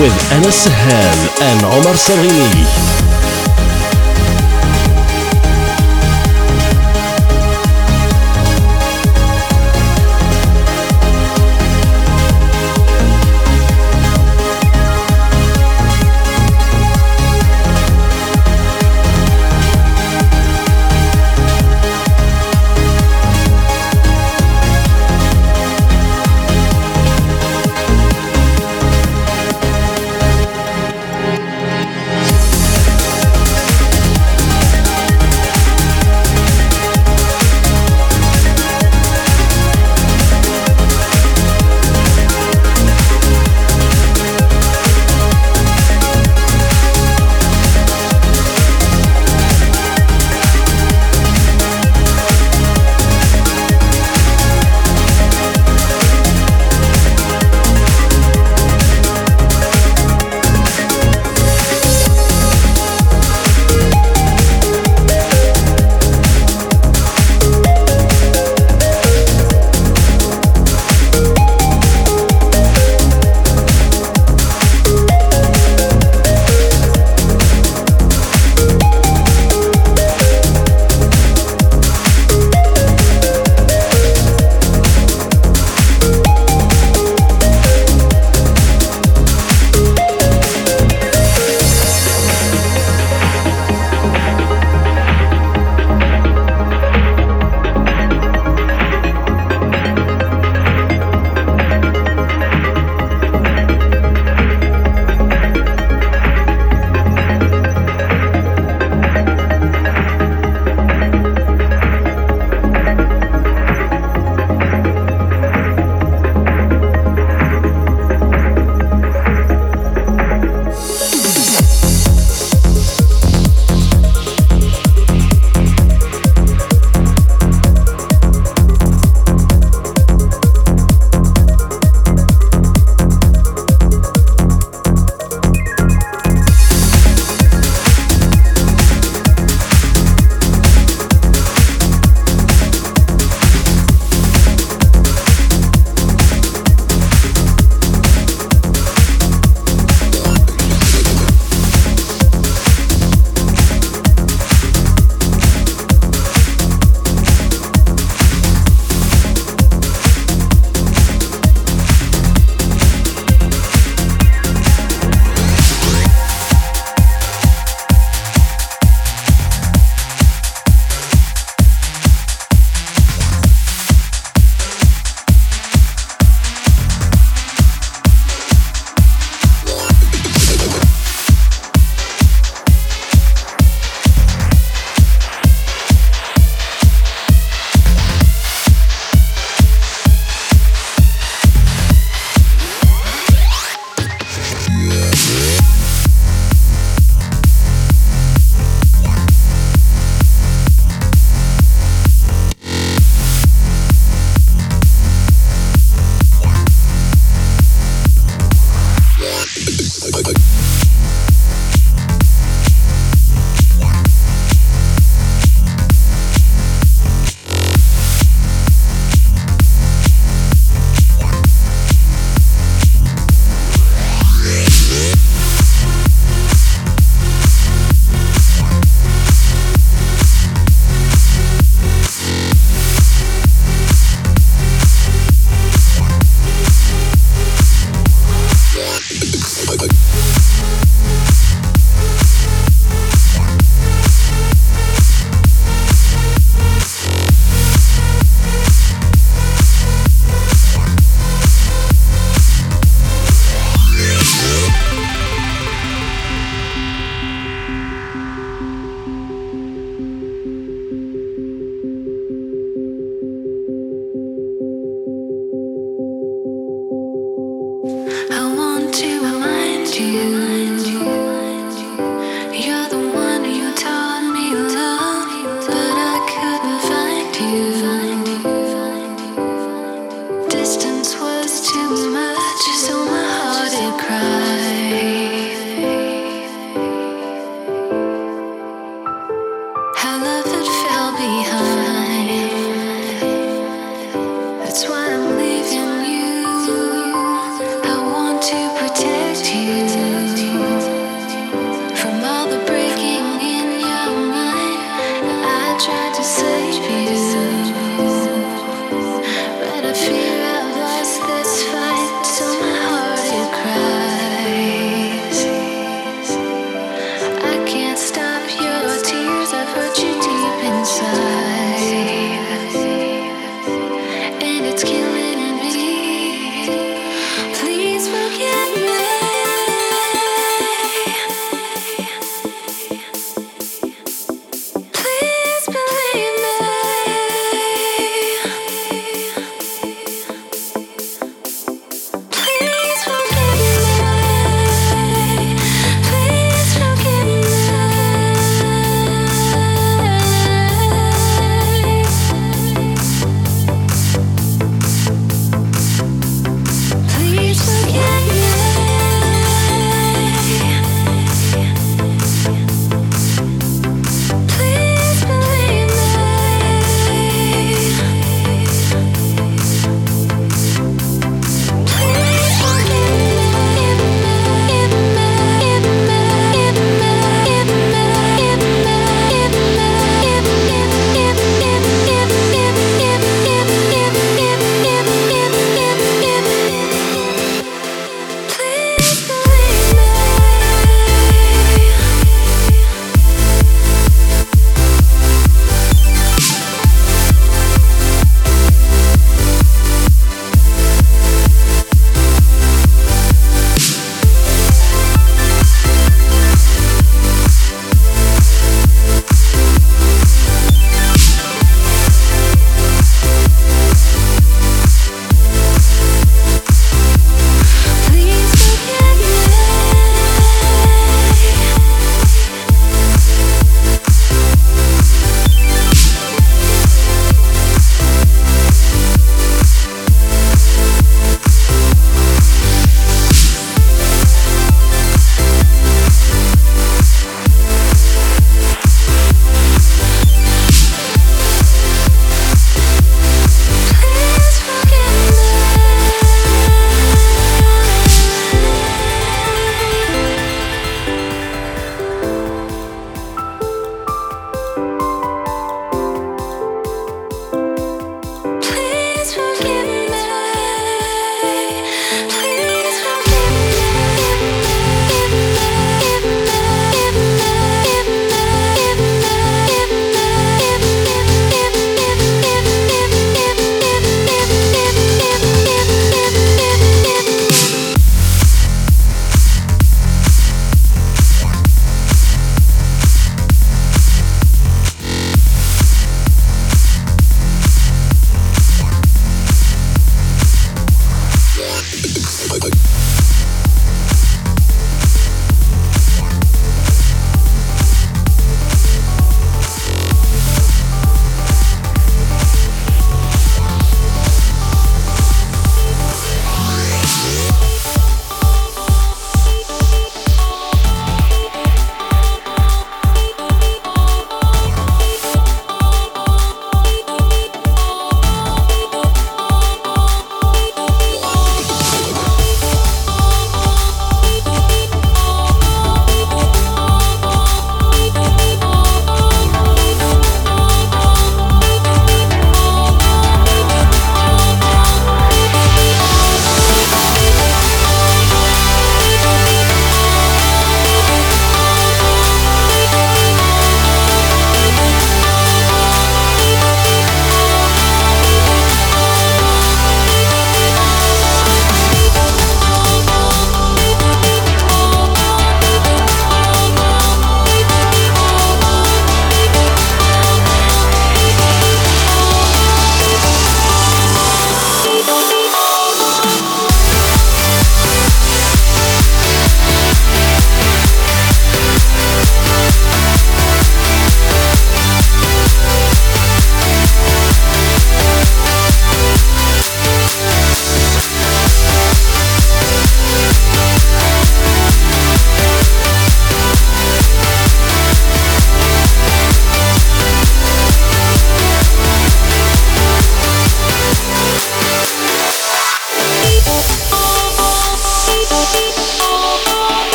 Trance Feeling with Anas Sahel and Omar Sarini.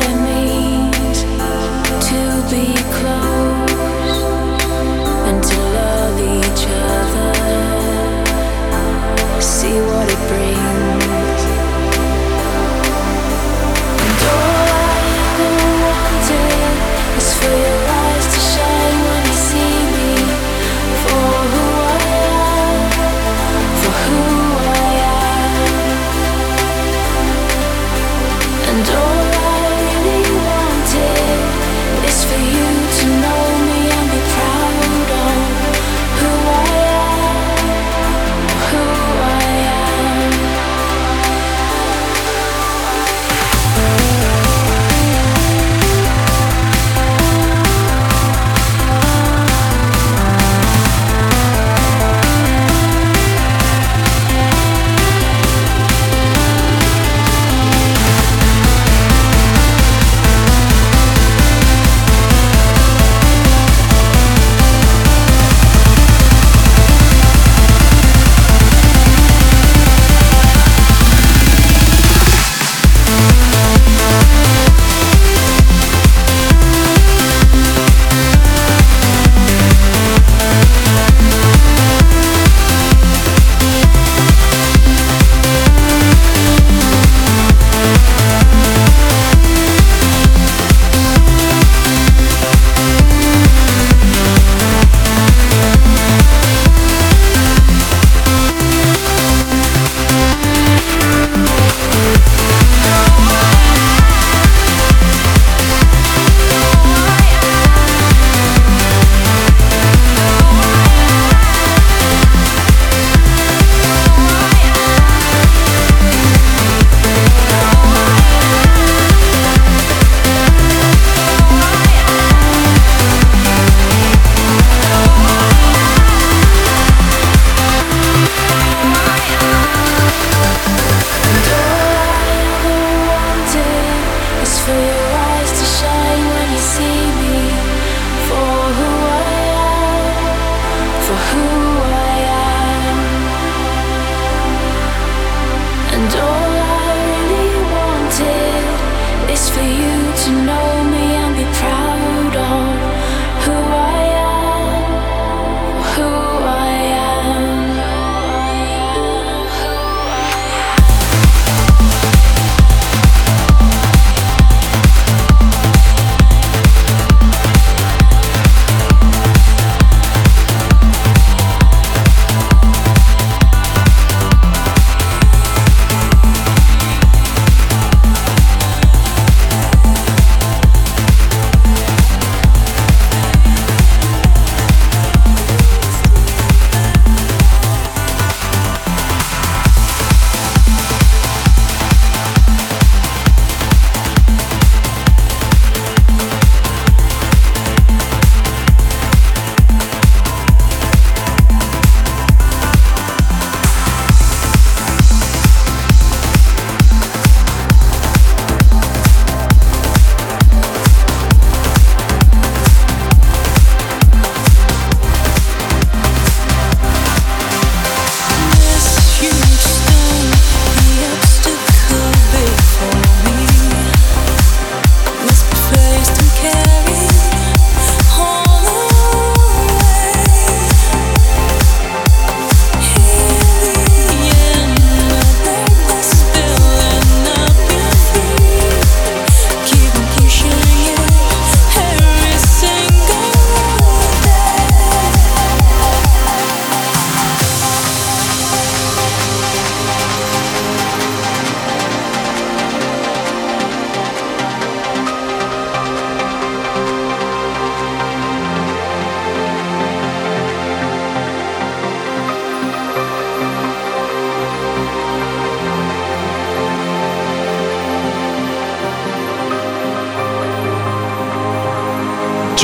And all I really wanted is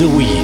The week.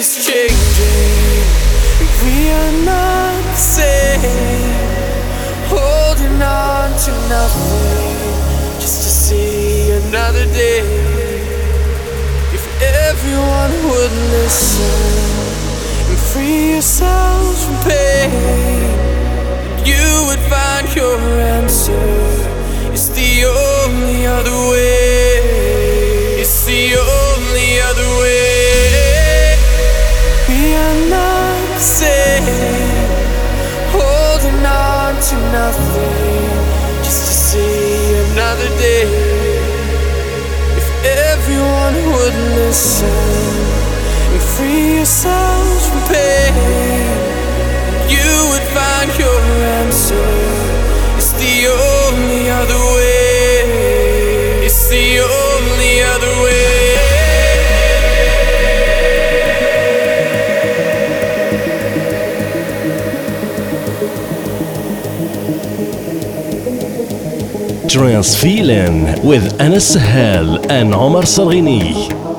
is changing. We are not the same. Holding on to nothing just to see another day. If everyone would listen and free yourselves from pain, you would find your answer. It's the only other way. Holding on to nothing just to see another day. If everyone would listen and free yourselves from pain, Trance Feeling with Anas Sahel and Omar Sarghini.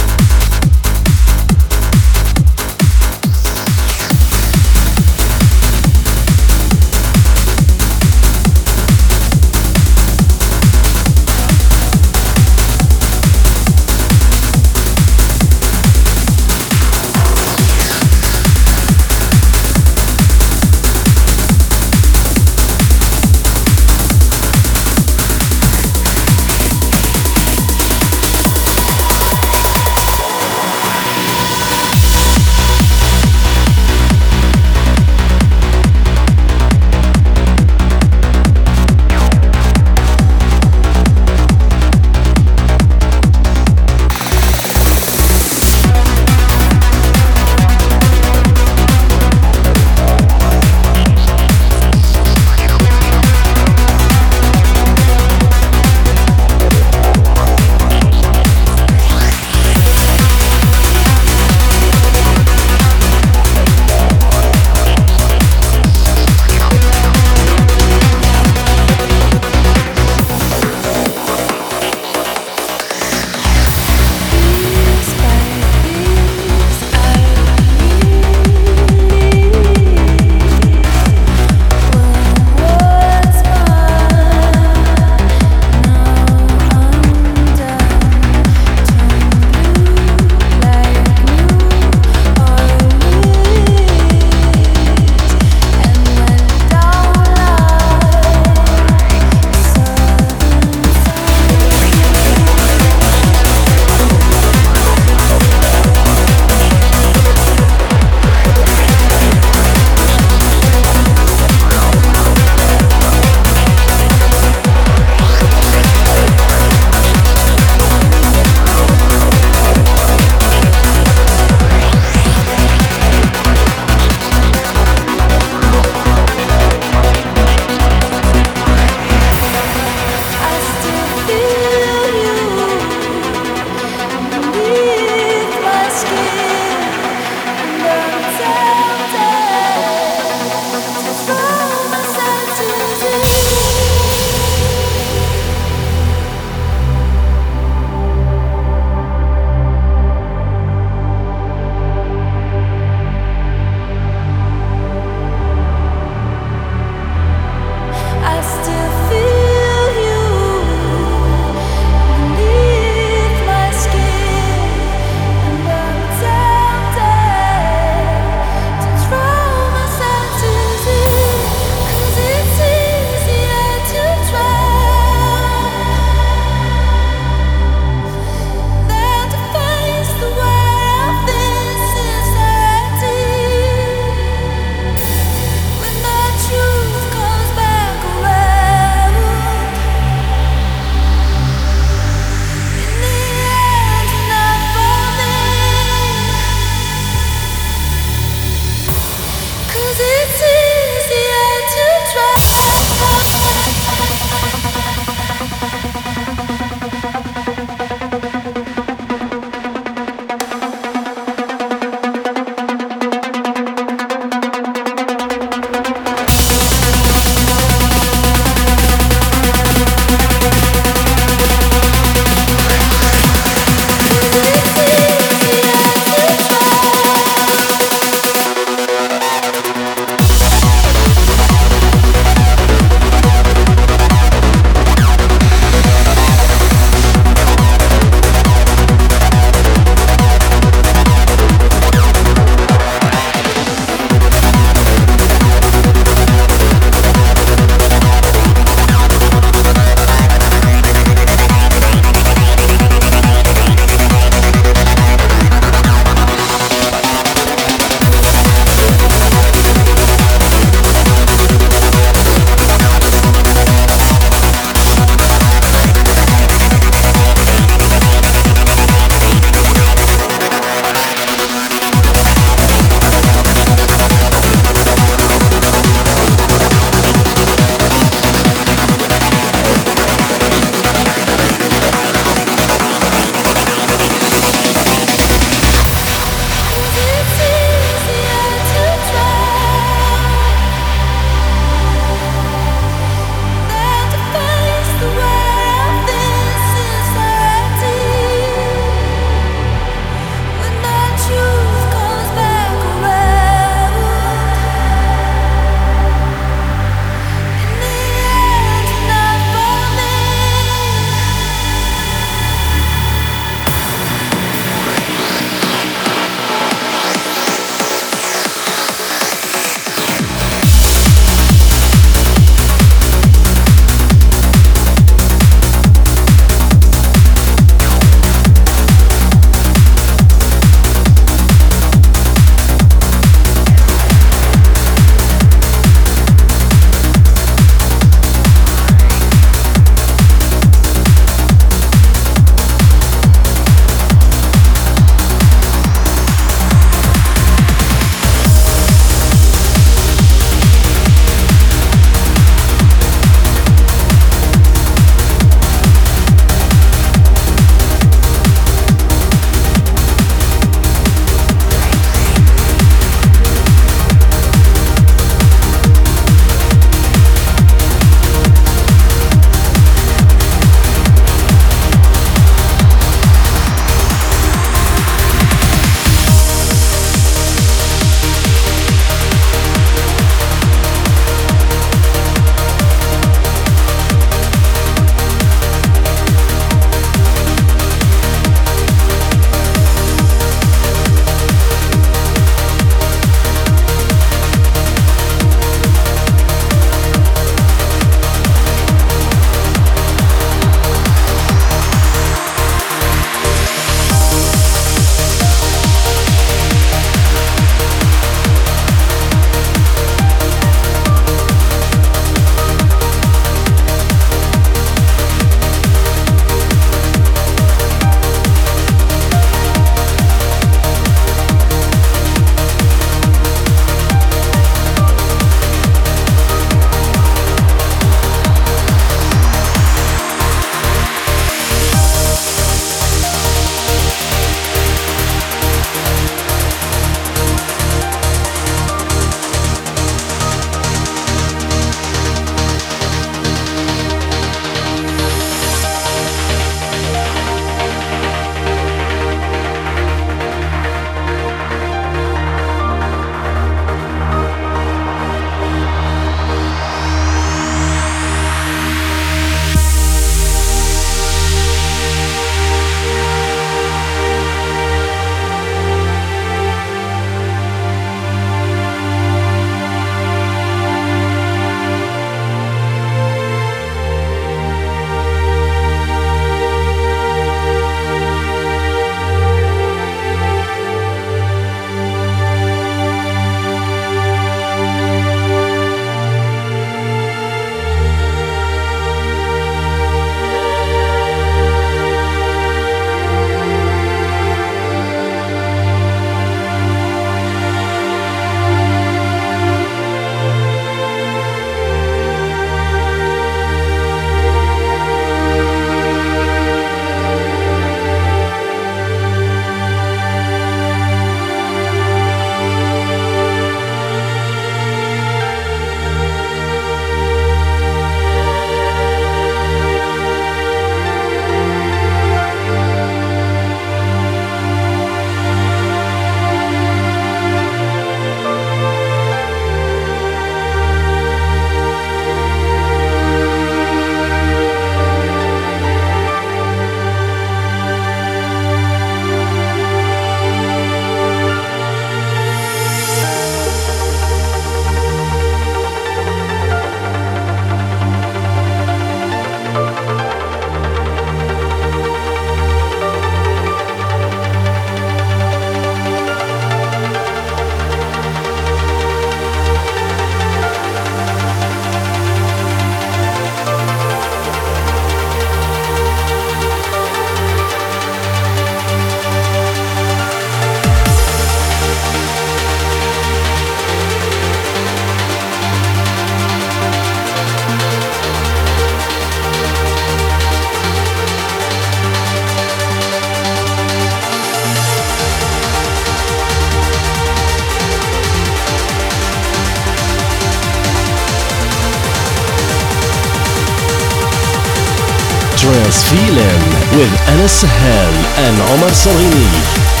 Trance Feeling with Anas